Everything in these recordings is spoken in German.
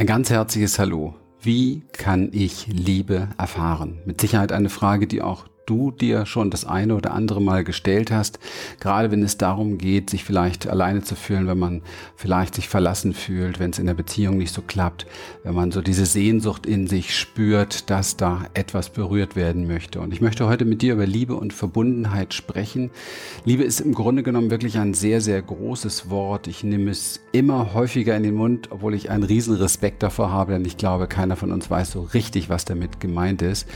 Ein ganz herzliches Hallo. Wie kann ich Liebe erfahren? Mit Sicherheit eine Frage, die auch du dir schon das eine oder andere Mal gestellt hast, gerade wenn es darum geht, sich vielleicht alleine zu fühlen, wenn man vielleicht sich verlassen fühlt, wenn es in der Beziehung nicht so klappt, wenn man so diese Sehnsucht in sich spürt, dass da etwas berührt werden möchte. Und ich möchte heute mit dir über Liebe und Verbundenheit sprechen. Liebe ist im Grunde genommen wirklich ein sehr, sehr großes Wort. Ich nehme es immer häufiger in den Mund, obwohl ich einen riesen Respekt davor habe, denn ich glaube, keiner von uns weiß so richtig, was damit gemeint ist.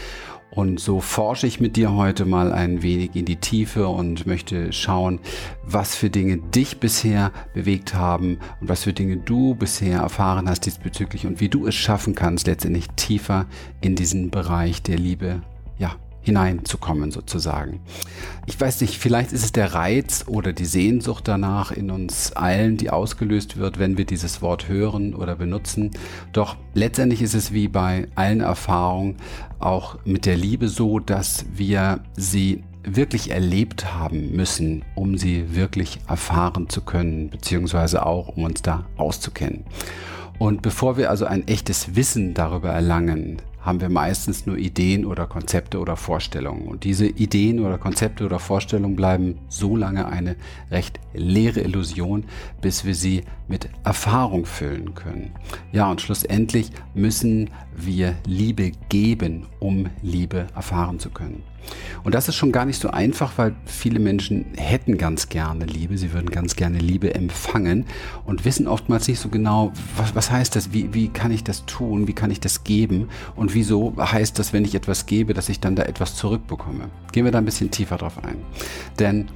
Und so forsche ich mit dir heute mal ein wenig in die Tiefe und möchte schauen, was für Dinge dich bisher bewegt haben und was für Dinge du bisher erfahren hast diesbezüglich und wie du es schaffen kannst, letztendlich tiefer in diesen Bereich der Liebe, hineinzukommen sozusagen. Ich weiß nicht, vielleicht ist es der Reiz oder die Sehnsucht danach in uns allen, die ausgelöst wird, wenn wir dieses Wort hören oder benutzen. Doch letztendlich ist es wie bei allen Erfahrungen auch mit der Liebe so, dass wir sie wirklich erlebt haben müssen, um sie wirklich erfahren zu können, beziehungsweise auch um uns da auszukennen. Und bevor wir also ein echtes Wissen darüber erlangen, haben wir meistens nur Ideen oder Konzepte oder Vorstellungen. Und diese Ideen oder Konzepte oder Vorstellungen bleiben so lange eine recht leere Illusion, bis wir sie mit Erfahrung füllen können. Ja, und schlussendlich müssen wir Liebe geben, um Liebe erfahren zu können. Und das ist schon gar nicht so einfach, weil viele Menschen hätten ganz gerne Liebe, sie würden ganz gerne Liebe empfangen und wissen oftmals nicht so genau, was, was heißt das, wie, wie kann ich das tun, wie kann ich das geben und wieso heißt das, wenn ich etwas gebe, dass ich dann da etwas zurückbekomme. Gehen wir da ein bisschen tiefer drauf ein. Denn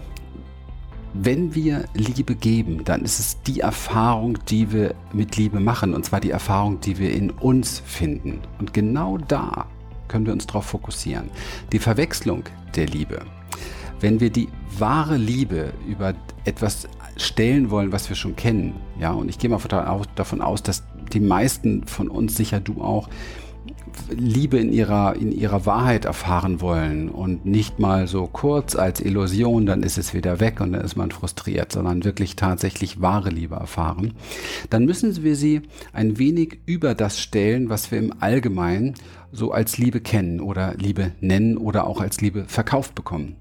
wenn wir Liebe geben, dann ist es die Erfahrung, die wir mit Liebe machen, und zwar die Erfahrung, die wir in uns finden. Und genau da können wir uns darauf fokussieren. Die Verwechslung der Liebe. Wenn wir die wahre Liebe über etwas stellen wollen, was wir schon kennen, ja, und ich gehe mal davon aus, dass die meisten von uns, sicher du auch, Liebe in ihrer, in ihrer Wahrheit erfahren wollen und nicht mal so kurz als Illusion, dann ist es wieder weg und dann ist man frustriert, sondern wirklich tatsächlich wahre Liebe erfahren, dann müssen wir sie ein wenig über das stellen, was wir im Allgemeinen so als Liebe kennen oder Liebe nennen oder auch als Liebe verkauft bekommen.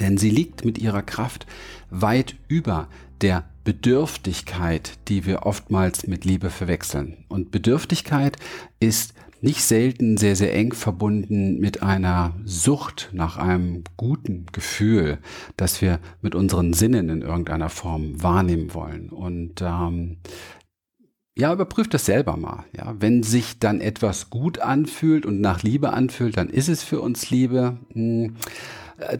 Denn sie liegt mit ihrer Kraft weit über der Bedürftigkeit, die wir oftmals mit Liebe verwechseln. Und Bedürftigkeit ist nicht selten sehr, sehr eng verbunden mit einer Sucht nach einem guten Gefühl, das wir mit unseren Sinnen in irgendeiner Form wahrnehmen wollen. Und ähm, ja, überprüft das selber mal. Ja, wenn sich dann etwas gut anfühlt und nach Liebe anfühlt, dann ist es für uns Liebe. Hm.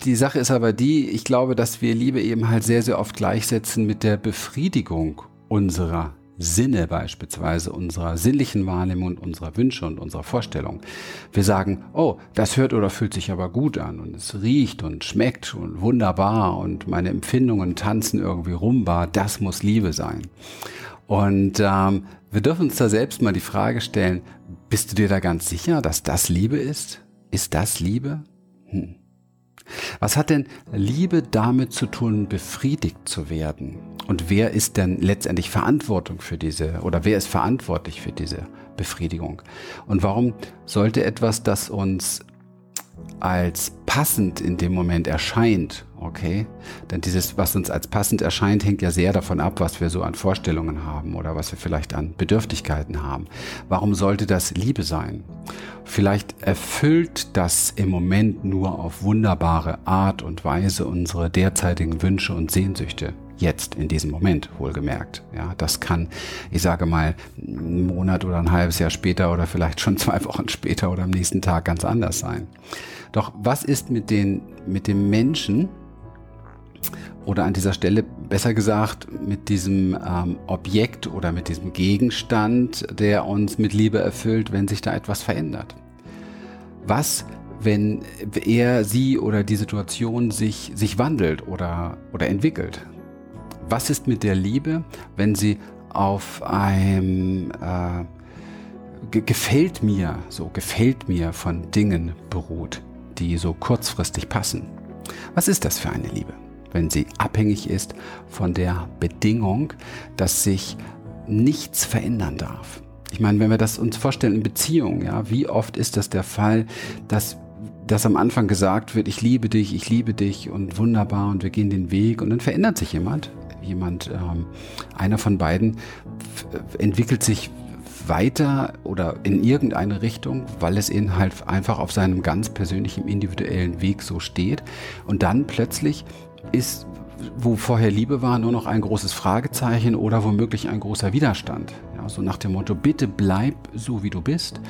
Die Sache ist aber die, ich glaube, dass wir Liebe eben halt sehr, sehr oft gleichsetzen mit der Befriedigung unserer Sinne beispielsweise, unserer sinnlichen Wahrnehmung und unserer Wünsche und unserer Vorstellung. Wir sagen, oh, das hört oder fühlt sich aber gut an und es riecht und schmeckt und wunderbar und meine Empfindungen tanzen irgendwie rumbar, das muss Liebe sein. Und ähm, wir dürfen uns da selbst mal die Frage stellen, bist du dir da ganz sicher, dass das Liebe ist? Ist das Liebe? Hm. Was hat denn Liebe damit zu tun, befriedigt zu werden? Und wer ist denn letztendlich Verantwortung für diese oder wer ist verantwortlich für diese Befriedigung? Und warum sollte etwas, das uns als passend in dem Moment erscheint, okay? Denn dieses, was uns als passend erscheint, hängt ja sehr davon ab, was wir so an Vorstellungen haben oder was wir vielleicht an Bedürftigkeiten haben. Warum sollte das Liebe sein? Vielleicht erfüllt das im Moment nur auf wunderbare Art und Weise unsere derzeitigen Wünsche und Sehnsüchte jetzt in diesem Moment wohlgemerkt. Ja, das kann, ich sage mal, einen Monat oder ein halbes Jahr später oder vielleicht schon zwei Wochen später oder am nächsten Tag ganz anders sein. Doch was ist mit den, mit dem Menschen oder an dieser Stelle besser gesagt mit diesem ähm, Objekt oder mit diesem Gegenstand, der uns mit Liebe erfüllt, wenn sich da etwas verändert? Was, wenn er, sie oder die Situation sich, sich wandelt oder, oder entwickelt? Was ist mit der Liebe, wenn sie auf einem äh, gefällt mir, so gefällt mir von Dingen beruht, die so kurzfristig passen? Was ist das für eine Liebe, wenn sie abhängig ist von der Bedingung, dass sich nichts verändern darf? Ich meine, wenn wir das uns vorstellen in Beziehungen, ja, wie oft ist das der Fall, dass dass am Anfang gesagt wird, ich liebe dich, ich liebe dich und wunderbar und wir gehen den Weg und dann verändert sich jemand. Jemand, ähm, einer von beiden entwickelt sich weiter oder in irgendeine Richtung, weil es ihn halt einfach auf seinem ganz persönlichen, individuellen Weg so steht. Und dann plötzlich ist, wo vorher Liebe war, nur noch ein großes Fragezeichen oder womöglich ein großer Widerstand. Ja, so nach dem Motto, bitte bleib so, wie du bist,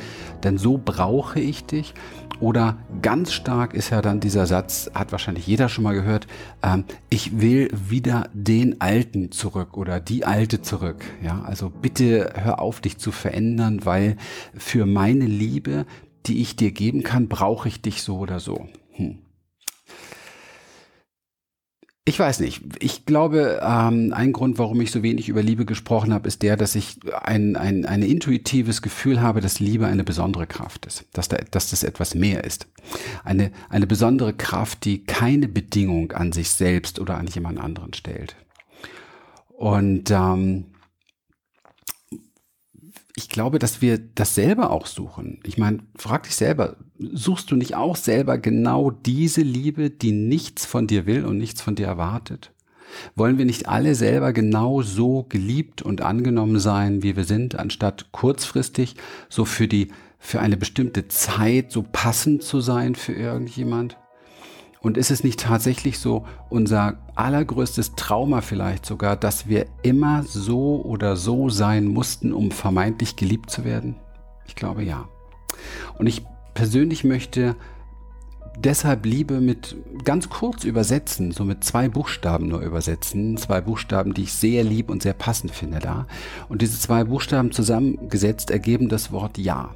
denn so brauche ich dich. Oder ganz stark ist ja dann dieser Satz, hat wahrscheinlich jeder schon mal gehört, ähm, ich will wieder den Alten zurück oder die Alte zurück. Ja, also bitte hör auf, dich zu verändern, weil für meine Liebe, die ich dir geben kann, brauche ich dich so oder so. Hm. Ich weiß nicht. Ich glaube, ähm, ein Grund, warum ich so wenig über Liebe gesprochen habe, ist der, dass ich ein, ein, ein intuitives Gefühl habe, dass Liebe eine besondere Kraft ist, dass, da, dass das etwas mehr ist. Eine, eine besondere Kraft, die keine Bedingung an sich selbst oder an jemand anderen stellt. Und ähm, ich glaube, dass wir das selber auch suchen. Ich meine, frag dich selber, suchst du nicht auch selber genau diese Liebe, die nichts von dir will und nichts von dir erwartet? Wollen wir nicht alle selber genau so geliebt und angenommen sein, wie wir sind, anstatt kurzfristig so für die, für eine bestimmte Zeit so passend zu sein für irgendjemand? Und ist es nicht tatsächlich so unser allergrößtes Trauma vielleicht sogar, dass wir immer so oder so sein mussten, um vermeintlich geliebt zu werden? Ich glaube ja. Und ich persönlich möchte deshalb Liebe mit ganz kurz übersetzen, so mit zwei Buchstaben nur übersetzen. Zwei Buchstaben, die ich sehr lieb und sehr passend finde da. Und diese zwei Buchstaben zusammengesetzt ergeben das Wort Ja.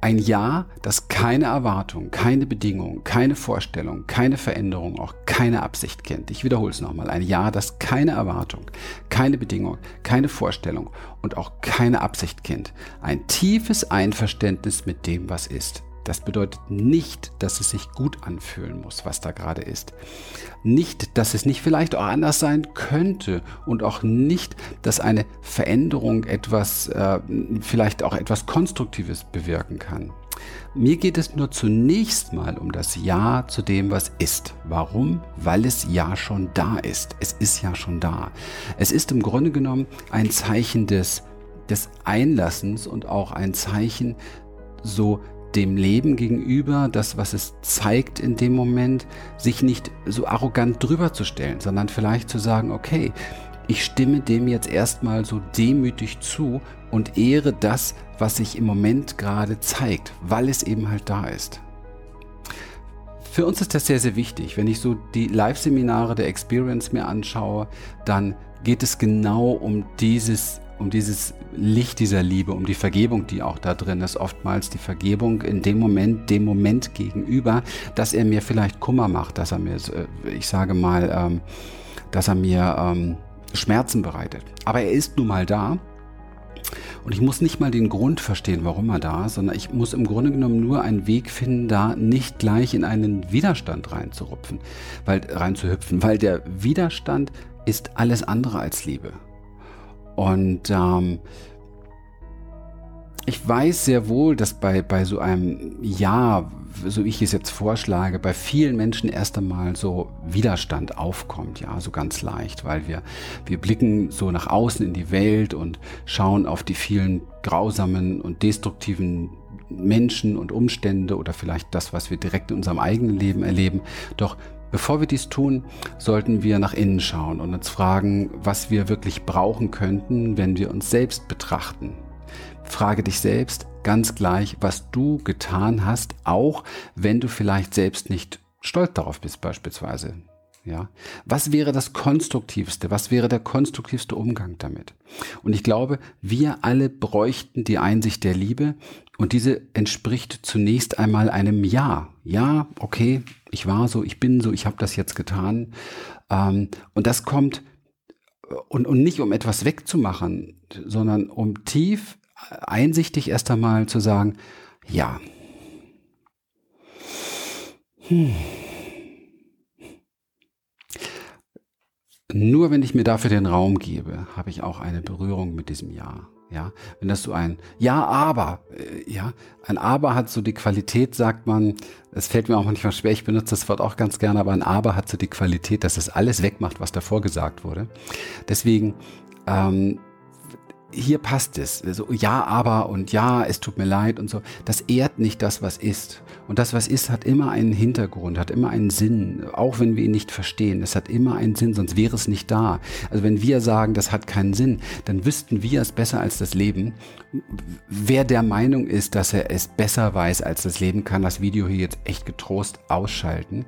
Ein Ja, das keine Erwartung, keine Bedingung, keine Vorstellung, keine Veränderung, auch keine Absicht kennt. Ich wiederhole es nochmal. Ein Ja, das keine Erwartung, keine Bedingung, keine Vorstellung und auch keine Absicht kennt. Ein tiefes Einverständnis mit dem, was ist. Das bedeutet nicht, dass es sich gut anfühlen muss, was da gerade ist. Nicht, dass es nicht vielleicht auch anders sein könnte und auch nicht, dass eine Veränderung etwas, äh, vielleicht auch etwas Konstruktives bewirken kann. Mir geht es nur zunächst mal um das Ja zu dem, was ist. Warum? Weil es ja schon da ist. Es ist ja schon da. Es ist im Grunde genommen ein Zeichen des, des Einlassens und auch ein Zeichen so dem Leben gegenüber, das, was es zeigt in dem Moment, sich nicht so arrogant drüber zu stellen, sondern vielleicht zu sagen, okay, ich stimme dem jetzt erstmal so demütig zu und ehre das, was sich im Moment gerade zeigt, weil es eben halt da ist. Für uns ist das sehr, sehr wichtig. Wenn ich so die Live-Seminare der Experience mir anschaue, dann geht es genau um dieses um dieses Licht dieser Liebe, um die Vergebung, die auch da drin ist. Oftmals die Vergebung in dem Moment, dem Moment gegenüber, dass er mir vielleicht Kummer macht, dass er mir, äh, ich sage mal, ähm, dass er mir ähm, Schmerzen bereitet. Aber er ist nun mal da. Und ich muss nicht mal den Grund verstehen, warum er da ist, sondern ich muss im Grunde genommen nur einen Weg finden, da nicht gleich in einen Widerstand reinzurupfen, weil, reinzuhüpfen, weil der Widerstand ist alles andere als Liebe. Und ähm, ich weiß sehr wohl, dass bei, bei so einem Ja, so ich es jetzt vorschlage, bei vielen Menschen erst einmal so Widerstand aufkommt, ja, so ganz leicht, weil wir, wir blicken so nach außen in die Welt und schauen auf die vielen grausamen und destruktiven Menschen und Umstände oder vielleicht das, was wir direkt in unserem eigenen Leben erleben. Doch Bevor wir dies tun, sollten wir nach innen schauen und uns fragen, was wir wirklich brauchen könnten, wenn wir uns selbst betrachten. Frage dich selbst ganz gleich, was du getan hast, auch wenn du vielleicht selbst nicht stolz darauf bist beispielsweise. Ja, was wäre das konstruktivste? Was wäre der konstruktivste Umgang damit? Und ich glaube, wir alle bräuchten die Einsicht der Liebe und diese entspricht zunächst einmal einem Ja. Ja, okay, ich war so, ich bin so, ich habe das jetzt getan. Ähm, und das kommt und, und nicht um etwas wegzumachen, sondern um tief einsichtig erst einmal zu sagen, ja. Hm nur wenn ich mir dafür den Raum gebe, habe ich auch eine Berührung mit diesem Ja. Ja, wenn das so ein Ja, aber, äh, ja, ein Aber hat so die Qualität, sagt man, es fällt mir auch manchmal schwer, ich benutze das Wort auch ganz gerne, aber ein Aber hat so die Qualität, dass es alles wegmacht, was davor gesagt wurde. Deswegen ähm, hier passt es. So, ja, aber und ja, es tut mir leid und so. Das ehrt nicht das, was ist. Und das, was ist, hat immer einen Hintergrund, hat immer einen Sinn, auch wenn wir ihn nicht verstehen. Es hat immer einen Sinn, sonst wäre es nicht da. Also wenn wir sagen, das hat keinen Sinn, dann wüssten wir es besser als das Leben. Wer der Meinung ist, dass er es besser weiß als das Leben, kann das Video hier jetzt echt getrost ausschalten.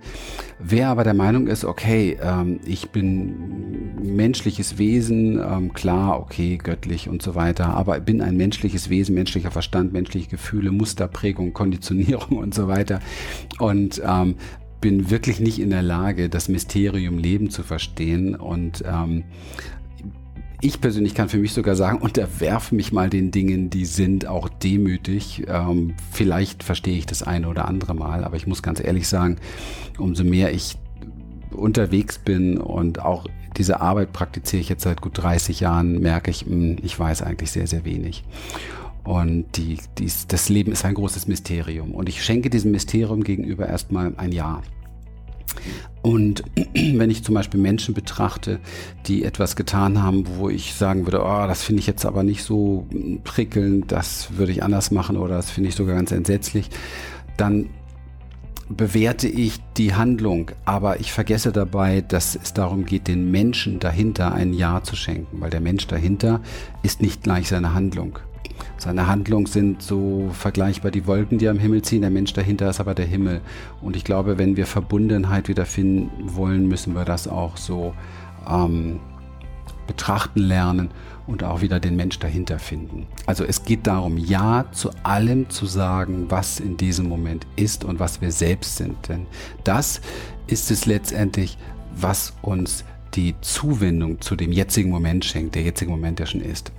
Wer aber der Meinung ist, okay, ähm, ich bin menschliches Wesen, ähm, klar, okay, göttlich und so weiter, aber bin ein menschliches Wesen, menschlicher Verstand, menschliche Gefühle, Musterprägung, Konditionierung und so weiter. Und ähm, bin wirklich nicht in der Lage, das Mysterium Leben zu verstehen und ähm, ich persönlich kann für mich sogar sagen, unterwerfe mich mal den Dingen, die sind auch demütig. Ähm, vielleicht verstehe ich das eine oder andere Mal, aber ich muss ganz ehrlich sagen, umso mehr ich unterwegs bin und auch diese Arbeit praktiziere ich jetzt seit gut 30 Jahren, merke ich, hm, ich weiß eigentlich sehr, sehr wenig. Und die, dies, das Leben ist ein großes Mysterium. Und ich schenke diesem Mysterium gegenüber erstmal ein Ja. Und wenn ich zum Beispiel Menschen betrachte, die etwas getan haben, wo ich sagen würde, oh, das finde ich jetzt aber nicht so prickelnd, das würde ich anders machen oder das finde ich sogar ganz entsetzlich, dann bewerte ich die Handlung, aber ich vergesse dabei, dass es darum geht, den Menschen dahinter ein Ja zu schenken, weil der Mensch dahinter ist nicht gleich seine Handlung. Seine Handlungen sind so vergleichbar die Wolken, die am Himmel ziehen, der Mensch dahinter ist aber der Himmel. Und ich glaube, wenn wir Verbundenheit wiederfinden wollen, müssen wir das auch so ähm, betrachten lernen und auch wieder den Mensch dahinter finden. Also es geht darum, Ja zu allem zu sagen, was in diesem Moment ist und was wir selbst sind. Denn das ist es letztendlich, was uns die Zuwendung zu dem jetzigen Moment schenkt, der jetzige Moment, der schon ist.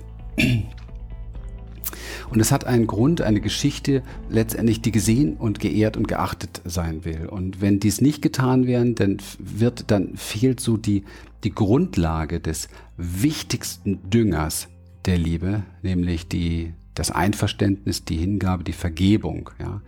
Und es hat einen Grund, eine Geschichte letztendlich, die gesehen und geehrt und geachtet sein will. Und wenn dies nicht getan werden, dann wird, dann fehlt so die, die Grundlage des wichtigsten Düngers der Liebe, nämlich die das Einverständnis, die Hingabe, die Vergebung. Ja.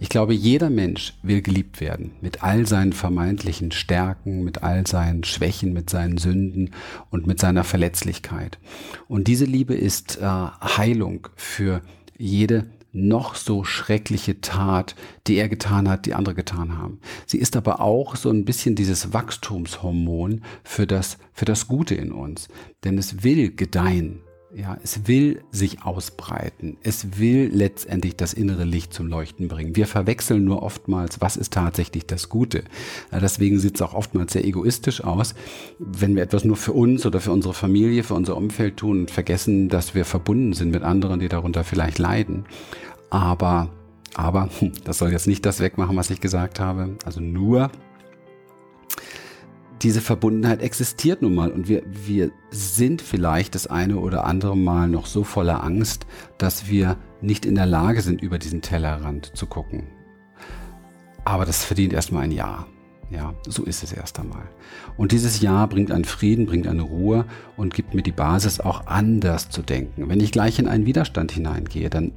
Ich glaube, jeder Mensch will geliebt werden, mit all seinen vermeintlichen Stärken, mit all seinen Schwächen, mit seinen Sünden und mit seiner Verletzlichkeit. Und diese Liebe ist äh, Heilung für jede noch so schreckliche Tat, die er getan hat, die andere getan haben. Sie ist aber auch so ein bisschen dieses Wachstumshormon für das, für das Gute in uns. Denn es will gedeihen. Ja, es will sich ausbreiten. Es will letztendlich das innere Licht zum Leuchten bringen. Wir verwechseln nur oftmals, was ist tatsächlich das Gute. Deswegen sieht es auch oftmals sehr egoistisch aus, wenn wir etwas nur für uns oder für unsere Familie, für unser Umfeld tun und vergessen, dass wir verbunden sind mit anderen, die darunter vielleicht leiden. Aber, aber, das soll jetzt nicht das wegmachen, was ich gesagt habe. Also nur diese Verbundenheit existiert nun mal und wir, wir sind vielleicht das eine oder andere Mal noch so voller Angst, dass wir nicht in der Lage sind, über diesen Tellerrand zu gucken. Aber das verdient erstmal ein Ja. Ja, so ist es erst einmal. Und dieses Ja bringt einen Frieden, bringt eine Ruhe und gibt mir die Basis, auch anders zu denken. Wenn ich gleich in einen Widerstand hineingehe, dann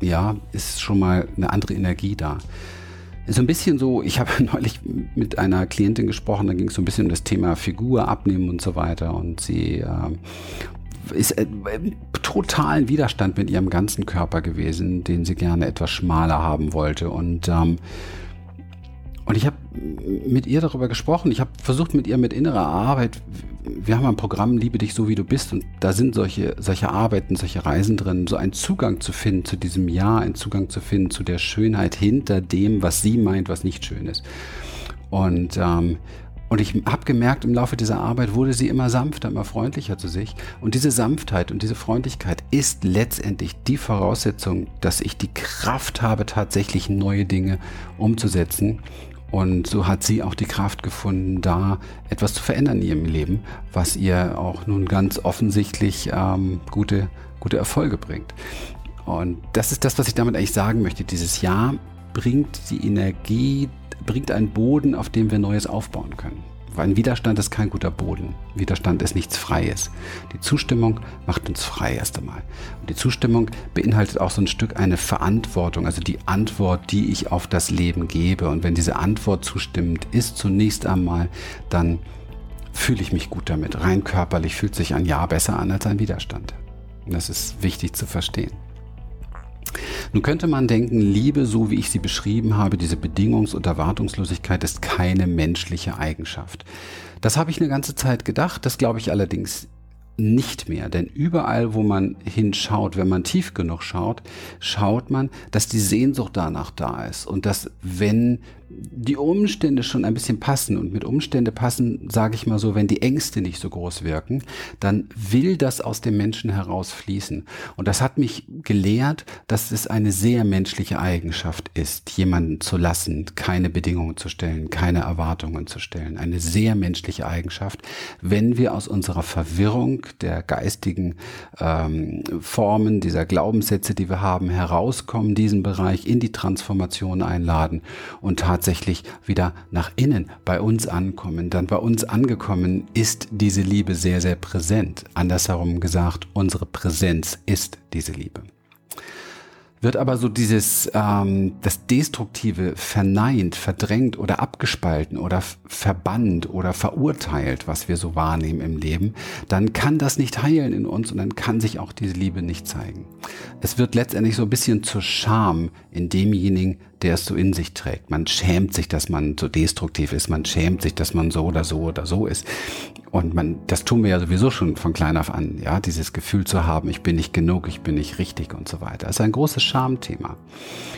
ja, ist schon mal eine andere Energie da so ein bisschen so, ich habe neulich mit einer Klientin gesprochen, da ging es so ein bisschen um das Thema Figur abnehmen und so weiter. Und sie äh, ist äh, totalen Widerstand mit ihrem ganzen Körper gewesen, den sie gerne etwas schmaler haben wollte. Und ähm, und ich habe mit ihr darüber gesprochen. Ich habe versucht mit ihr mit innerer Arbeit. Wir haben ein Programm Liebe dich so wie du bist und da sind solche solche Arbeiten, solche Reisen drin, so einen Zugang zu finden zu diesem Ja, einen Zugang zu finden zu der Schönheit hinter dem, was sie meint, was nicht schön ist. Und ähm, und ich habe gemerkt, im Laufe dieser Arbeit wurde sie immer sanfter, immer freundlicher zu sich. Und diese Sanftheit und diese Freundlichkeit ist letztendlich die Voraussetzung, dass ich die Kraft habe, tatsächlich neue Dinge umzusetzen und so hat sie auch die Kraft gefunden, da etwas zu verändern in ihrem Leben, was ihr auch nun ganz offensichtlich ähm, gute, gute Erfolge bringt. Und das ist das, was ich damit eigentlich sagen möchte. Dieses Jahr bringt die Energie, bringt einen Boden, auf dem wir Neues aufbauen können. Weil Widerstand ist kein guter Boden. Widerstand ist nichts Freies. Die Zustimmung macht uns frei erst einmal. Und die Zustimmung beinhaltet auch so ein Stück eine Verantwortung, also die Antwort, die ich auf das Leben gebe. Und wenn diese Antwort zustimmend ist, zunächst einmal, dann fühle ich mich gut damit. Rein körperlich fühlt sich ein Ja besser an als ein Widerstand. Und das ist wichtig zu verstehen. Nun könnte man denken, Liebe, so wie ich sie beschrieben habe, diese Bedingungs- und Erwartungslosigkeit ist keine menschliche Eigenschaft. Das habe ich eine ganze Zeit gedacht, das glaube ich allerdings nicht mehr. Denn überall, wo man hinschaut, wenn man tief genug schaut, schaut man, dass die Sehnsucht danach da ist. Und dass, wenn die Umstände schon ein bisschen passen und mit Umstände passen, sage ich mal so, wenn die Ängste nicht so groß wirken, dann will das aus dem Menschen herausfließen. Und das hat mich gelehrt, dass es eine sehr menschliche Eigenschaft ist, jemanden zu lassen, keine Bedingungen zu stellen, keine Erwartungen zu stellen. Eine sehr menschliche Eigenschaft, wenn wir aus unserer Verwirrung der geistigen ähm, Formen, dieser Glaubenssätze, die wir haben, herauskommen, diesen Bereich in die Transformation einladen und tatsächlich tatsächlich wieder nach innen bei uns ankommen, dann bei uns angekommen ist diese Liebe sehr, sehr präsent. Andersherum gesagt, unsere Präsenz ist diese Liebe wird aber so dieses, ähm, das Destruktive verneint, verdrängt oder abgespalten oder verbannt oder verurteilt, was wir so wahrnehmen im Leben, dann kann das nicht heilen in uns und dann kann sich auch diese Liebe nicht zeigen. Es wird letztendlich so ein bisschen zur Scham in demjenigen, der es so in sich trägt. Man schämt sich, dass man so destruktiv ist. Man schämt sich, dass man so oder so oder so ist. Und man, das tun wir ja sowieso schon von klein auf an, ja, dieses Gefühl zu haben, ich bin nicht genug, ich bin nicht richtig und so weiter. Das ist ein großes Schamthema.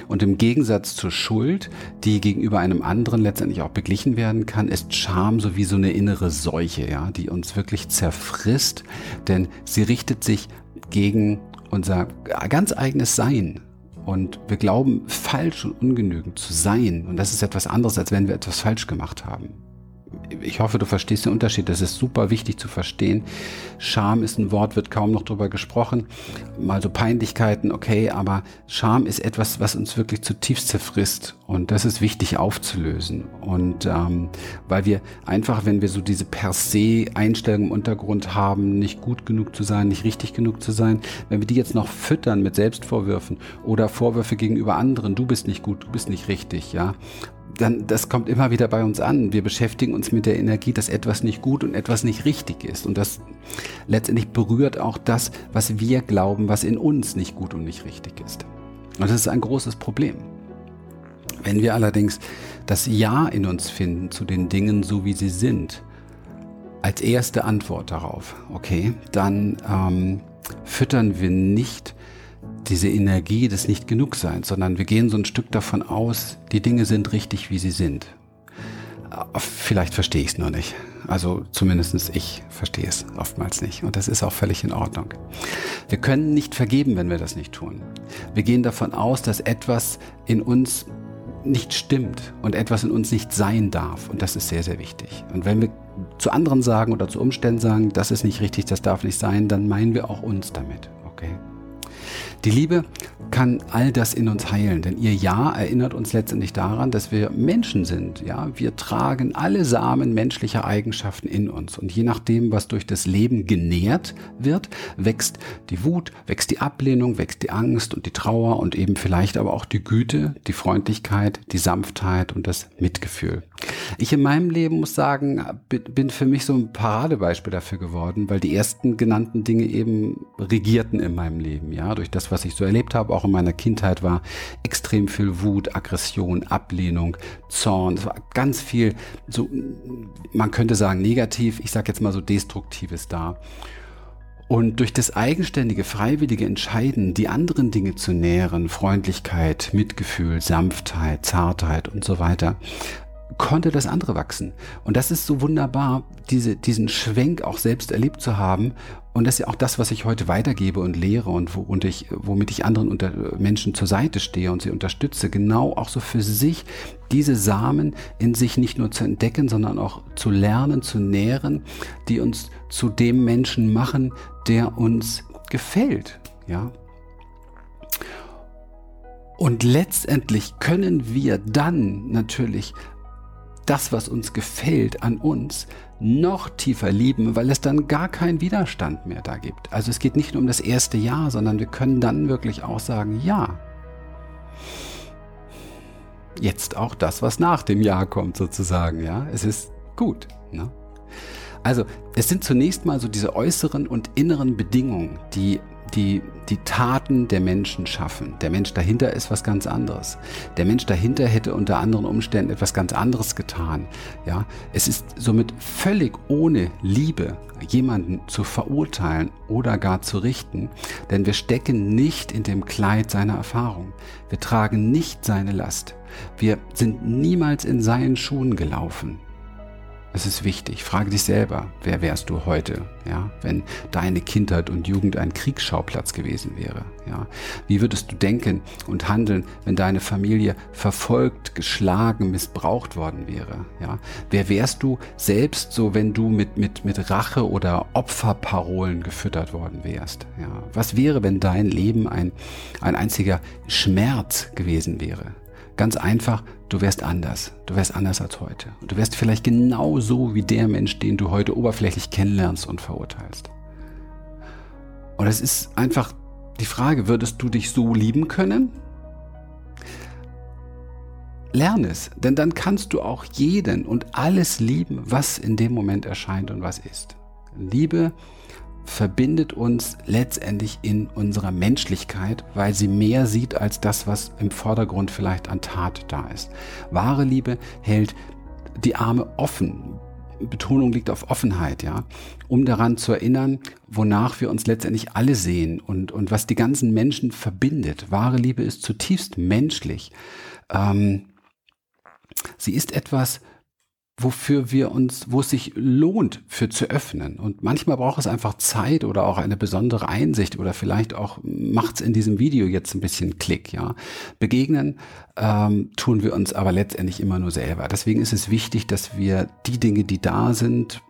Und im Gegensatz zur Schuld, die gegenüber einem anderen letztendlich auch beglichen werden kann, ist Scham so wie so eine innere Seuche, ja, die uns wirklich zerfrisst, denn sie richtet sich gegen unser ganz eigenes Sein. Und wir glauben, falsch und ungenügend zu sein. Und das ist etwas anderes, als wenn wir etwas falsch gemacht haben ich hoffe, du verstehst den Unterschied. Das ist super wichtig zu verstehen. Scham ist ein Wort, wird kaum noch drüber gesprochen. Mal so Peinlichkeiten, okay, aber Scham ist etwas, was uns wirklich zutiefst zerfrisst. Und das ist wichtig aufzulösen. Und ähm, weil wir einfach, wenn wir so diese per se Einstellung im Untergrund haben, nicht gut genug zu sein, nicht richtig genug zu sein, wenn wir die jetzt noch füttern mit Selbstvorwürfen oder Vorwürfe gegenüber anderen, du bist nicht gut, du bist nicht richtig, ja, dann, das kommt immer wieder bei uns an. Wir beschäftigen uns mit der Energie, dass etwas nicht gut und etwas nicht richtig ist. Und das letztendlich berührt auch das, was wir glauben, was in uns nicht gut und nicht richtig ist. Und das ist ein großes Problem. Wenn wir allerdings das Ja in uns finden zu den Dingen, so wie sie sind, als erste Antwort darauf, okay, dann ähm, füttern wir nicht diese Energie des Nicht-Genug-Seins, sondern wir gehen so ein Stück davon aus, die Dinge sind richtig, wie sie sind. Äh, vielleicht verstehe ich es nur nicht. Also zumindest ich verstehe es oftmals nicht. Und das ist auch völlig in Ordnung. Wir können nicht vergeben, wenn wir das nicht tun. Wir gehen davon aus, dass etwas in uns nicht stimmt und etwas in uns nicht sein darf. Und das ist sehr, sehr wichtig. Und wenn wir zu anderen sagen oder zu Umständen sagen, das ist nicht richtig, das darf nicht sein, dann meinen wir auch uns damit. Okay? Die Liebe kann all das in uns heilen, denn ihr Ja erinnert uns letztendlich daran, dass wir Menschen sind. Ja, wir tragen alle Samen menschlicher Eigenschaften in uns und je nachdem, was durch das Leben genährt wird, wächst die Wut, wächst die Ablehnung, wächst die Angst und die Trauer und eben vielleicht aber auch die Güte, die Freundlichkeit, die Sanftheit und das Mitgefühl. Ich in meinem Leben muss sagen, bin für mich so ein Paradebeispiel dafür geworden, weil die ersten genannten Dinge eben regierten in meinem Leben, ja, durch das, was ich so erlebt habe, auch in meiner Kindheit war extrem viel Wut, Aggression, Ablehnung, Zorn, es war ganz viel so man könnte sagen negativ, ich sage jetzt mal so destruktives da. Und durch das eigenständige, freiwillige Entscheiden, die anderen Dinge zu nähren, Freundlichkeit, Mitgefühl, Sanftheit, Zartheit und so weiter, konnte das andere wachsen. Und das ist so wunderbar, diese, diesen Schwenk auch selbst erlebt zu haben. Und das ist ja auch das, was ich heute weitergebe und lehre und, wo, und ich, womit ich anderen unter, Menschen zur Seite stehe und sie unterstütze. Genau auch so für sich diese Samen in sich nicht nur zu entdecken, sondern auch zu lernen, zu nähren, die uns zu dem Menschen machen, der uns gefällt. Ja, und letztendlich können wir dann natürlich das, was uns gefällt an uns, noch tiefer lieben, weil es dann gar keinen Widerstand mehr da gibt. Also es geht nicht nur um das erste Jahr, sondern wir können dann wirklich auch sagen, ja, jetzt auch das, was nach dem Jahr kommt sozusagen, ja, es ist gut. Ne? Also es sind zunächst mal so diese äußeren und inneren Bedingungen, die die die Taten der Menschen schaffen. Der Mensch dahinter ist was ganz anderes. Der Mensch dahinter hätte unter anderen Umständen etwas ganz anderes getan. Ja, es ist somit völlig ohne Liebe jemanden zu verurteilen oder gar zu richten, denn wir stecken nicht in dem Kleid seiner Erfahrung. Wir tragen nicht seine Last. Wir sind niemals in seinen Schuhen gelaufen. Es ist wichtig. Frage dich selber, wer wärst du heute, ja, wenn deine Kindheit und Jugend ein Kriegsschauplatz gewesen wäre, ja? Wie würdest du denken und handeln, wenn deine Familie verfolgt, geschlagen, missbraucht worden wäre, ja? Wer wärst du selbst so, wenn du mit, mit, mit Rache oder Opferparolen gefüttert worden wärst, ja? Was wäre, wenn dein Leben ein, ein einziger Schmerz gewesen wäre? Ganz einfach, du wärst anders. Du wärst anders als heute. Und du wärst vielleicht genau so wie der Mensch, den du heute oberflächlich kennenlernst und verurteilst. Und es ist einfach die Frage, würdest du dich so lieben können? Lern es, denn dann kannst du auch jeden und alles lieben, was in dem Moment erscheint und was ist. Liebe verbindet uns letztendlich in unserer Menschlichkeit, weil sie mehr sieht als das, was im Vordergrund vielleicht an Tat da ist. Wahre Liebe hält die Arme offen. Betonung liegt auf Offenheit, ja, um daran zu erinnern, wonach wir uns letztendlich alle sehen und, und was die ganzen Menschen verbindet. Wahre Liebe ist zutiefst menschlich. Ähm, sie ist etwas, wofür wir uns, wo es sich lohnt, für zu öffnen. Und manchmal braucht es einfach Zeit oder auch eine besondere Einsicht oder vielleicht auch macht's in diesem Video jetzt ein bisschen Klick, ja. Begegnen ähm, tun wir uns aber letztendlich immer nur selber. Deswegen ist es wichtig, dass wir die Dinge, die da sind,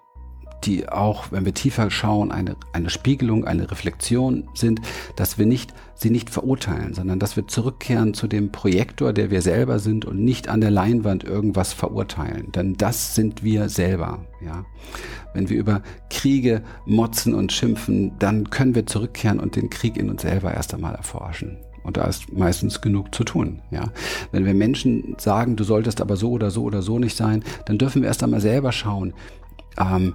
die auch, wenn wir tiefer schauen, eine, eine Spiegelung, eine Reflexion sind, dass wir nicht, sie nicht verurteilen, sondern dass wir zurückkehren zu dem Projektor, der wir selber sind und nicht an der Leinwand irgendwas verurteilen. Denn das sind wir selber, ja. Wenn wir über Kriege motzen und schimpfen, dann können wir zurückkehren und den Krieg in uns selber erst einmal erforschen. Und da ist meistens genug zu tun. Ja. Wenn wir Menschen sagen, du solltest aber so oder so oder so nicht sein, dann dürfen wir erst einmal selber schauen, ähm,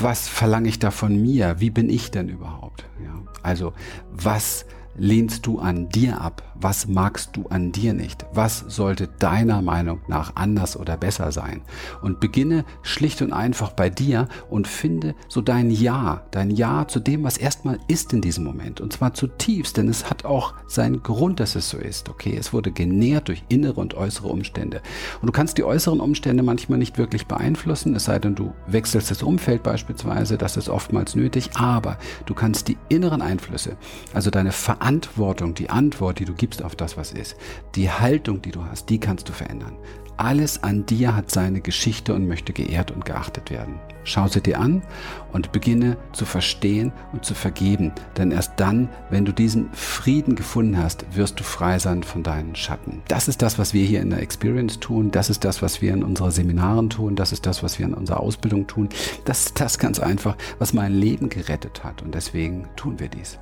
was verlange ich da von mir? Wie bin ich denn überhaupt? Ja, also was lehnst du an dir ab? Was magst du an dir nicht? Was sollte deiner Meinung nach anders oder besser sein? Und beginne schlicht und einfach bei dir und finde so dein Ja, dein Ja zu dem, was erstmal ist in diesem Moment. Und zwar zutiefst, denn es hat auch seinen Grund, dass es so ist. Okay, es wurde genährt durch innere und äußere Umstände. Und du kannst die äußeren Umstände manchmal nicht wirklich beeinflussen, es sei denn, du wechselst das Umfeld beispielsweise, das ist oftmals nötig, aber du kannst die inneren Einflüsse, also deine Verantwortung, die Antwort, die du gibst auf das, was ist, die Haltung, die du hast, die kannst du verändern. Alles an dir hat seine Geschichte und möchte geehrt und geachtet werden. Schau sie dir an und beginne zu verstehen und zu vergeben. Denn erst dann, wenn du diesen Frieden gefunden hast, wirst du frei sein von deinen Schatten. Das ist das, was wir hier in der Experience tun. Das ist das, was wir in unserer Seminaren tun. Das ist das, was wir in unserer Ausbildung tun. Das ist das ganz einfach, was mein Leben gerettet hat. Und deswegen tun wir dies.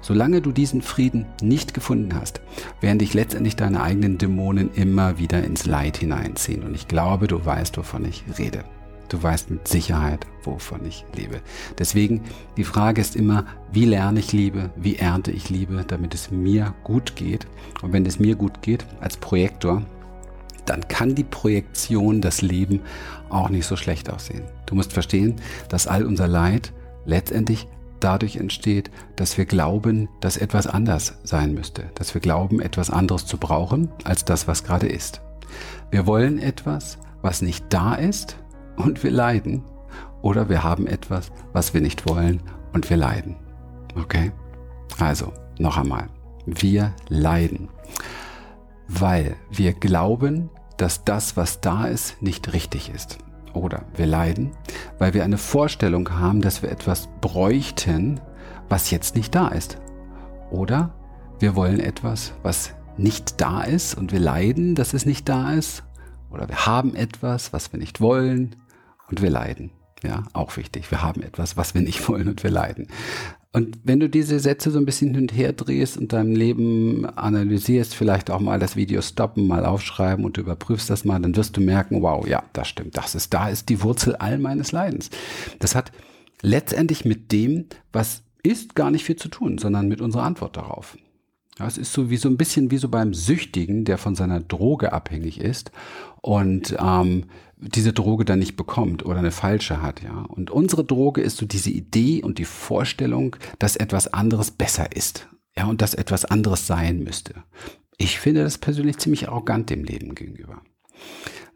Solange du diesen Frieden nicht gefunden hast, werden dich letztendlich deine eigenen Dämonen immer wieder ins Leid hineinziehen. Und ich glaube, du weißt, wovon ich rede. Du weißt mit Sicherheit, wovon ich lebe. Deswegen, die Frage ist immer, wie lerne ich Liebe, wie ernte ich Liebe, damit es mir gut geht. Und wenn es mir gut geht, als Projektor, dann kann die Projektion, das Leben auch nicht so schlecht aussehen. Du musst verstehen, dass all unser Leid letztendlich dadurch entsteht, dass wir glauben, dass etwas anders sein müsste, dass wir glauben, etwas anderes zu brauchen als das, was gerade ist. Wir wollen etwas, was nicht da ist und wir leiden oder wir haben etwas, was wir nicht wollen und wir leiden. Okay? Also, noch einmal. Wir leiden, weil wir glauben, dass das, was da ist, nicht richtig ist. Oder wir leiden, weil wir eine Vorstellung haben, dass wir etwas bräuchten, was jetzt nicht da ist. Oder wir wollen etwas, was nicht da ist und wir leiden, dass es nicht da ist oder wir haben etwas, was wir nicht wollen und wir leiden. Ja, auch wichtig. Wir haben etwas, was wir nicht wollen und wir leiden. Und wenn du diese Sätze so ein bisschen hin und her drehst und dein Leben analysierst, vielleicht auch mal das Video stoppen, mal aufschreiben und du überprüfst das mal, dann wirst du merken, wow, ja, das stimmt. Das ist, da ist die Wurzel all meines Leidens. Das hat letztendlich mit dem, was ist, gar nicht viel zu tun, sondern mit unserer Antwort darauf. Es ist so wie so ein bisschen wie so beim Süchtigen, der von seiner Droge abhängig ist und ähm, diese Droge dann nicht bekommt oder eine falsche hat, ja. Und unsere Droge ist so diese Idee und die Vorstellung, dass etwas anderes besser ist, ja, und dass etwas anderes sein müsste. Ich finde das persönlich ziemlich arrogant dem Leben gegenüber.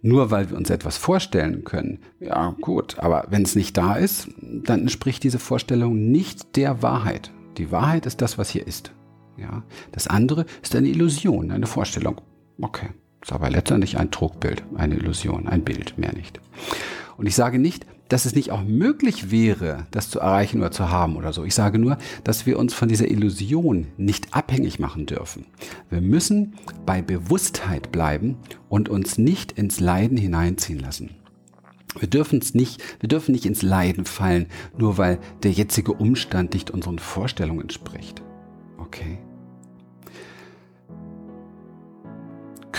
Nur weil wir uns etwas vorstellen können, ja gut, aber wenn es nicht da ist, dann entspricht diese Vorstellung nicht der Wahrheit. Die Wahrheit ist das, was hier ist. Ja, das andere ist eine Illusion, eine Vorstellung. Okay, ist aber letztendlich ein Trugbild, eine Illusion, ein Bild, mehr nicht. Und ich sage nicht, dass es nicht auch möglich wäre, das zu erreichen oder zu haben oder so. Ich sage nur, dass wir uns von dieser Illusion nicht abhängig machen dürfen. Wir müssen bei Bewusstheit bleiben und uns nicht ins Leiden hineinziehen lassen. Wir dürfen es nicht, wir dürfen nicht ins Leiden fallen, nur weil der jetzige Umstand nicht unseren Vorstellungen entspricht. Okay?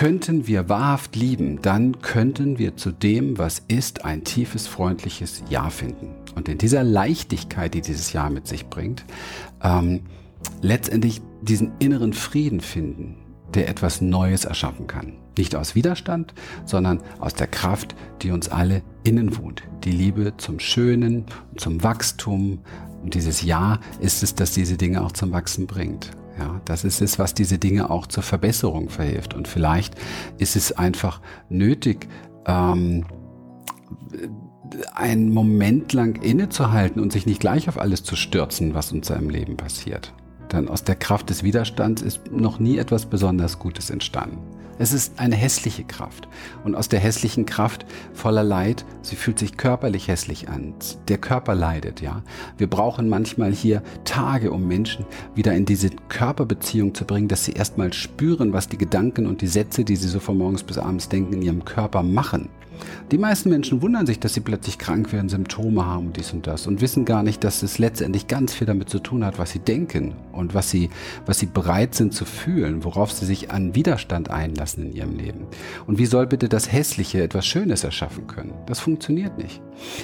Könnten wir wahrhaft lieben, dann könnten wir zu dem, was ist, ein tiefes, freundliches Ja finden. Und in dieser Leichtigkeit, die dieses Ja mit sich bringt, ähm, letztendlich diesen inneren Frieden finden, der etwas Neues erschaffen kann. Nicht aus Widerstand, sondern aus der Kraft, die uns alle innen wohnt. Die Liebe zum Schönen, zum Wachstum. Und dieses Ja ist es, das diese Dinge auch zum Wachsen bringt. Ja, das ist es, was diese Dinge auch zur Verbesserung verhilft. Und vielleicht ist es einfach nötig, ähm, einen Moment lang innezuhalten und sich nicht gleich auf alles zu stürzen, was uns im Leben passiert. Denn aus der Kraft des Widerstands ist noch nie etwas besonders Gutes entstanden. Es ist eine hässliche Kraft. Und aus der hässlichen Kraft voller Leid, sie fühlt sich körperlich hässlich an. Der Körper leidet, ja. Wir brauchen manchmal hier Tage, um Menschen wieder in diese Körperbeziehung zu bringen, dass sie erstmal spüren, was die Gedanken und die Sätze, die sie so von morgens bis abends denken, in ihrem Körper machen. Die meisten Menschen wundern sich, dass sie plötzlich krank werden, Symptome haben, dies und das und wissen gar nicht, dass es letztendlich ganz viel damit zu tun hat, was sie denken und was sie, was sie bereit sind zu fühlen, worauf sie sich an Widerstand einlassen in ihrem Leben. Und wie soll bitte das Hässliche etwas Schönes erschaffen können? Das funktioniert nicht.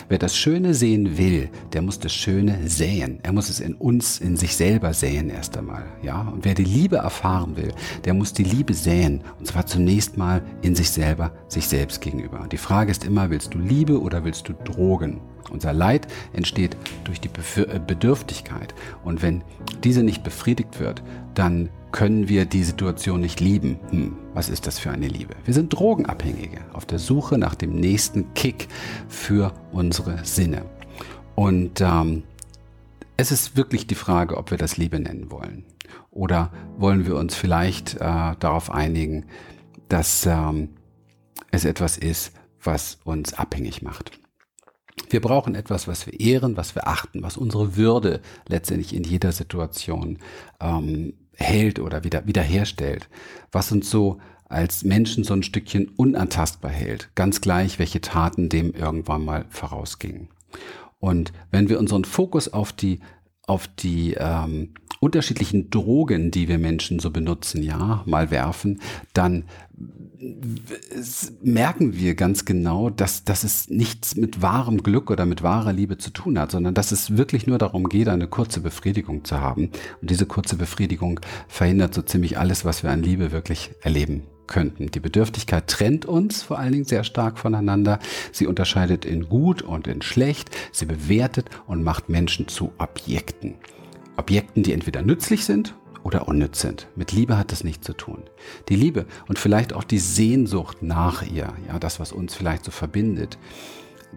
Wer das Schöne sehen will, der muss das Schöne säen. Er muss es in uns, in sich selber säen erst einmal. Ja? Und wer die Liebe erfahren will, der muss die Liebe säen. Und zwar zunächst mal in sich selber, sich selbst gegenüber. Und die Frage ist immer, willst du Liebe oder willst du Drogen? Unser Leid entsteht durch die äh, Bedürftigkeit. Und wenn diese nicht befriedigt wird, dann können wir die Situation nicht lieben. Hm, was ist das für eine Liebe? Wir sind Drogenabhängige auf der Suche nach dem nächsten Kick für unsere Sinne. Und ähm, es ist wirklich die Frage, ob wir das Liebe nennen wollen. Oder wollen wir uns vielleicht äh, darauf einigen, dass ähm, es etwas ist, was uns abhängig macht. Wir brauchen etwas, was wir ehren, was wir achten, was unsere Würde letztendlich in jeder Situation ähm, hält oder wieder wiederherstellt, was uns so als Menschen so ein Stückchen unantastbar hält, ganz gleich, welche Taten dem irgendwann mal vorausgingen. Und wenn wir unseren Fokus auf die auf die ähm, unterschiedlichen Drogen, die wir Menschen so benutzen, ja, mal werfen, dann merken wir ganz genau, dass, dass es nichts mit wahrem Glück oder mit wahrer Liebe zu tun hat, sondern dass es wirklich nur darum geht, eine kurze Befriedigung zu haben. Und diese kurze Befriedigung verhindert so ziemlich alles, was wir an Liebe wirklich erleben könnten. Die Bedürftigkeit trennt uns vor allen Dingen sehr stark voneinander. Sie unterscheidet in gut und in schlecht. Sie bewertet und macht Menschen zu Objekten. Objekten, die entweder nützlich sind oder unnütz sind. Mit Liebe hat das nichts zu tun. Die Liebe und vielleicht auch die Sehnsucht nach ihr, ja, das, was uns vielleicht so verbindet,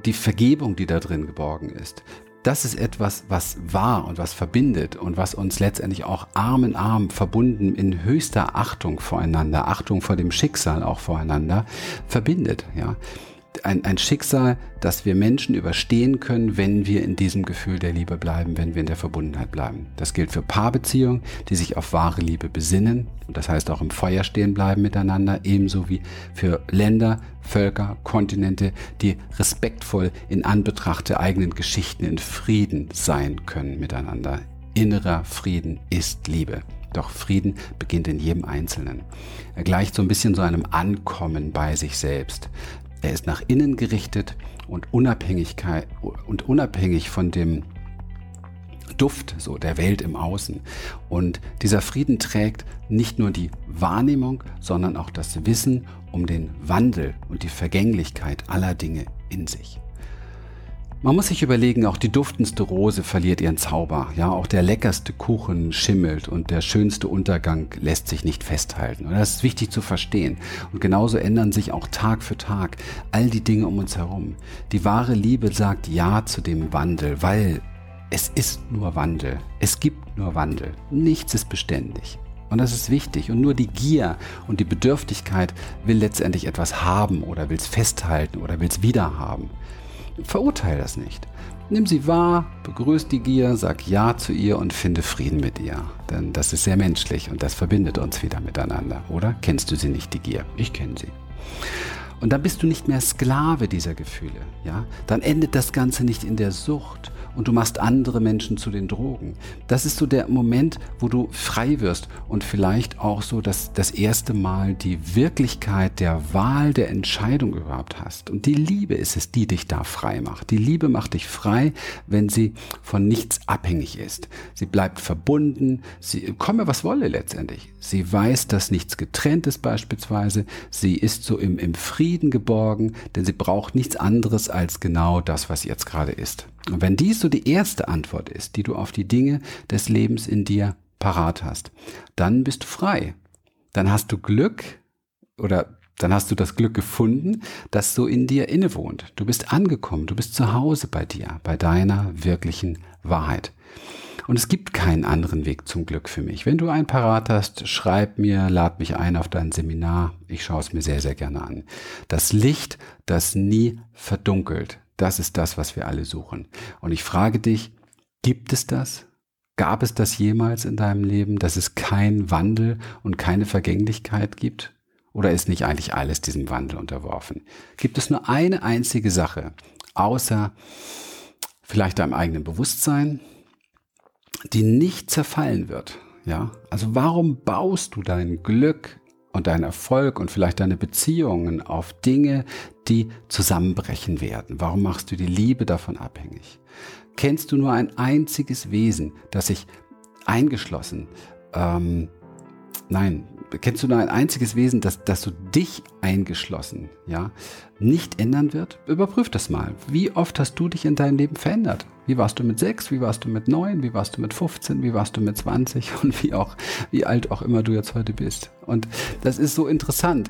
die Vergebung, die da drin geborgen ist, das ist etwas, was wahr und was verbindet und was uns letztendlich auch Arm in Arm verbunden in höchster Achtung voreinander, Achtung vor dem Schicksal auch voreinander verbindet, ja. Ein, ein Schicksal, das wir Menschen überstehen können, wenn wir in diesem Gefühl der Liebe bleiben, wenn wir in der Verbundenheit bleiben. Das gilt für Paarbeziehungen, die sich auf wahre Liebe besinnen und das heißt auch im Feuer stehen bleiben miteinander, ebenso wie für Länder, Völker, Kontinente, die respektvoll in Anbetracht der eigenen Geschichten in Frieden sein können miteinander. Innerer Frieden ist Liebe. Doch Frieden beginnt in jedem Einzelnen. Er gleicht so ein bisschen so einem Ankommen bei sich selbst. Er ist nach innen gerichtet und Unabhängigkeit und unabhängig von dem Duft so der Welt im Außen. Und dieser Frieden trägt nicht nur die Wahrnehmung, sondern auch das Wissen um den Wandel und die Vergänglichkeit aller Dinge in sich. Man muss sich überlegen, auch die duftendste Rose verliert ihren Zauber. Ja, auch der leckerste Kuchen schimmelt und der schönste Untergang lässt sich nicht festhalten. Und das ist wichtig zu verstehen. Und genauso ändern sich auch Tag für Tag all die Dinge um uns herum. Die wahre Liebe sagt Ja zu dem Wandel, weil es ist nur Wandel. Es gibt nur Wandel. Nichts ist beständig. Und das ist wichtig. Und nur die Gier und die Bedürftigkeit will letztendlich etwas haben oder will es festhalten oder will es wiederhaben. Verurteile das nicht. Nimm sie wahr, begrüß die Gier, sag Ja zu ihr und finde Frieden mit ihr. Denn das ist sehr menschlich und das verbindet uns wieder miteinander, oder? Kennst du sie nicht, die Gier? Ich kenne sie. Und dann bist du nicht mehr Sklave dieser Gefühle, ja? Dann endet das Ganze nicht in der Sucht und du machst andere Menschen zu den Drogen. Das ist so der Moment, wo du frei wirst und vielleicht auch so das, das erste Mal die Wirklichkeit der Wahl der Entscheidung überhaupt hast. Und die Liebe ist es, die dich da frei macht. Die Liebe macht dich frei, wenn sie von nichts abhängig ist. Sie bleibt verbunden, sie komme was wolle letztendlich. Sie weiß, dass nichts getrennt ist beispielsweise. Sie ist so im, im Frieden geborgen, denn sie braucht nichts anderes als genau das, was jetzt gerade ist. Und wenn dies so die erste Antwort ist, die du auf die Dinge des Lebens in dir parat hast, dann bist du frei. Dann hast du Glück oder dann hast du das Glück gefunden, das so in dir innewohnt. Du bist angekommen, du bist zu Hause bei dir, bei deiner wirklichen Wahrheit. Und es gibt keinen anderen Weg zum Glück für mich. Wenn du einen parat hast, schreib mir, lad mich ein auf dein Seminar. Ich schaue es mir sehr, sehr gerne an. Das Licht, das nie verdunkelt, das ist das, was wir alle suchen. Und ich frage dich, gibt es das? Gab es das jemals in deinem Leben, dass es keinen Wandel und keine Vergänglichkeit gibt? Oder ist nicht eigentlich alles diesem Wandel unterworfen? Gibt es nur eine einzige Sache, außer vielleicht deinem eigenen Bewusstsein, die nicht zerfallen wird? Ja, also warum baust du dein Glück und dein Erfolg und vielleicht deine Beziehungen auf Dinge, die zusammenbrechen werden? Warum machst du die Liebe davon abhängig? Kennst du nur ein einziges Wesen, das sich eingeschlossen, ähm, nein, kennst du nur ein einziges Wesen, das, das du dich eingeschlossen, ja, nicht ändern wird? Überprüf das mal. Wie oft hast du dich in deinem Leben verändert? Wie warst du mit sechs? Wie warst du mit neun? Wie warst du mit 15? Wie warst du mit 20? Und wie auch, wie alt auch immer du jetzt heute bist. Und das ist so interessant.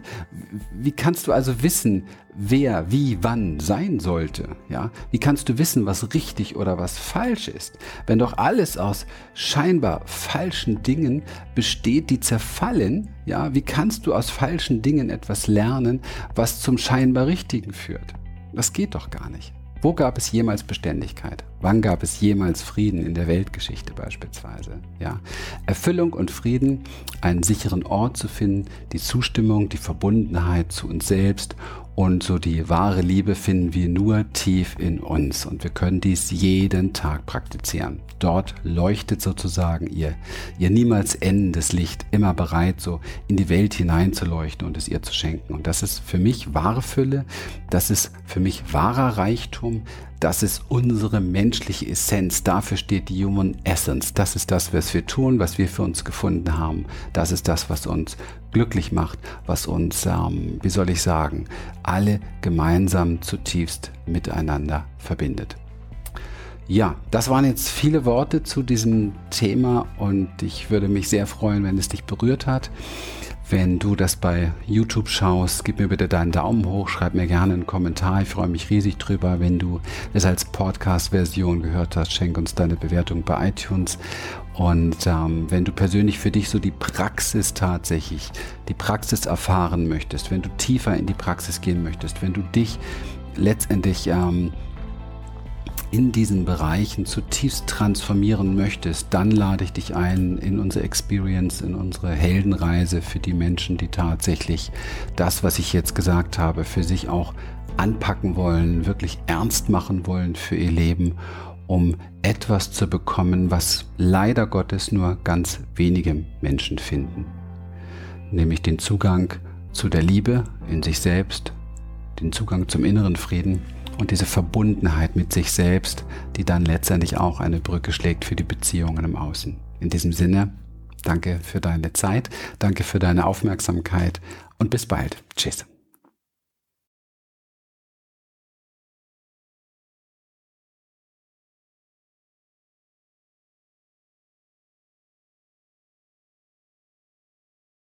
Wie kannst du also wissen, wer wie wann sein sollte? Ja? Wie kannst du wissen, was richtig oder was falsch ist? Wenn doch alles aus scheinbar falschen Dingen besteht, die zerfallen, ja, wie kannst du aus falschen Dingen etwas lernen, was zum scheinbar Richtigen führt? Das geht doch gar nicht. Wo gab es jemals Beständigkeit? Wann gab es jemals Frieden in der Weltgeschichte beispielsweise? Ja, Erfüllung und Frieden, einen sicheren Ort zu finden, die Zustimmung, die Verbundenheit zu uns selbst und so die wahre Liebe finden wir nur tief in uns und wir können dies jeden Tag praktizieren. Dort leuchtet sozusagen ihr, ihr niemals endendes Licht, immer bereit, so in die Welt hineinzuleuchten und es ihr zu schenken. Und das ist für mich wahre Fülle, das ist für mich wahrer Reichtum, das ist unsere menschliche Essenz. Dafür steht die Human Essence. Das ist das, was wir tun, was wir für uns gefunden haben. Das ist das, was uns glücklich macht, was uns, ähm, wie soll ich sagen, alle gemeinsam zutiefst miteinander verbindet. Ja, das waren jetzt viele Worte zu diesem Thema und ich würde mich sehr freuen, wenn es dich berührt hat. Wenn du das bei YouTube schaust, gib mir bitte deinen Daumen hoch, schreib mir gerne einen Kommentar. Ich freue mich riesig drüber. Wenn du es als Podcast-Version gehört hast, schenk uns deine Bewertung bei iTunes. Und ähm, wenn du persönlich für dich so die Praxis tatsächlich, die Praxis erfahren möchtest, wenn du tiefer in die Praxis gehen möchtest, wenn du dich letztendlich ähm, in diesen Bereichen zutiefst transformieren möchtest, dann lade ich dich ein in unsere Experience, in unsere Heldenreise für die Menschen, die tatsächlich das, was ich jetzt gesagt habe, für sich auch anpacken wollen, wirklich ernst machen wollen für ihr Leben, um etwas zu bekommen, was leider Gottes nur ganz wenige Menschen finden. Nämlich den Zugang zu der Liebe in sich selbst, den Zugang zum inneren Frieden und diese Verbundenheit mit sich selbst, die dann letztendlich auch eine Brücke schlägt für die Beziehungen im Außen. In diesem Sinne, danke für deine Zeit, danke für deine Aufmerksamkeit und bis bald. Tschüss.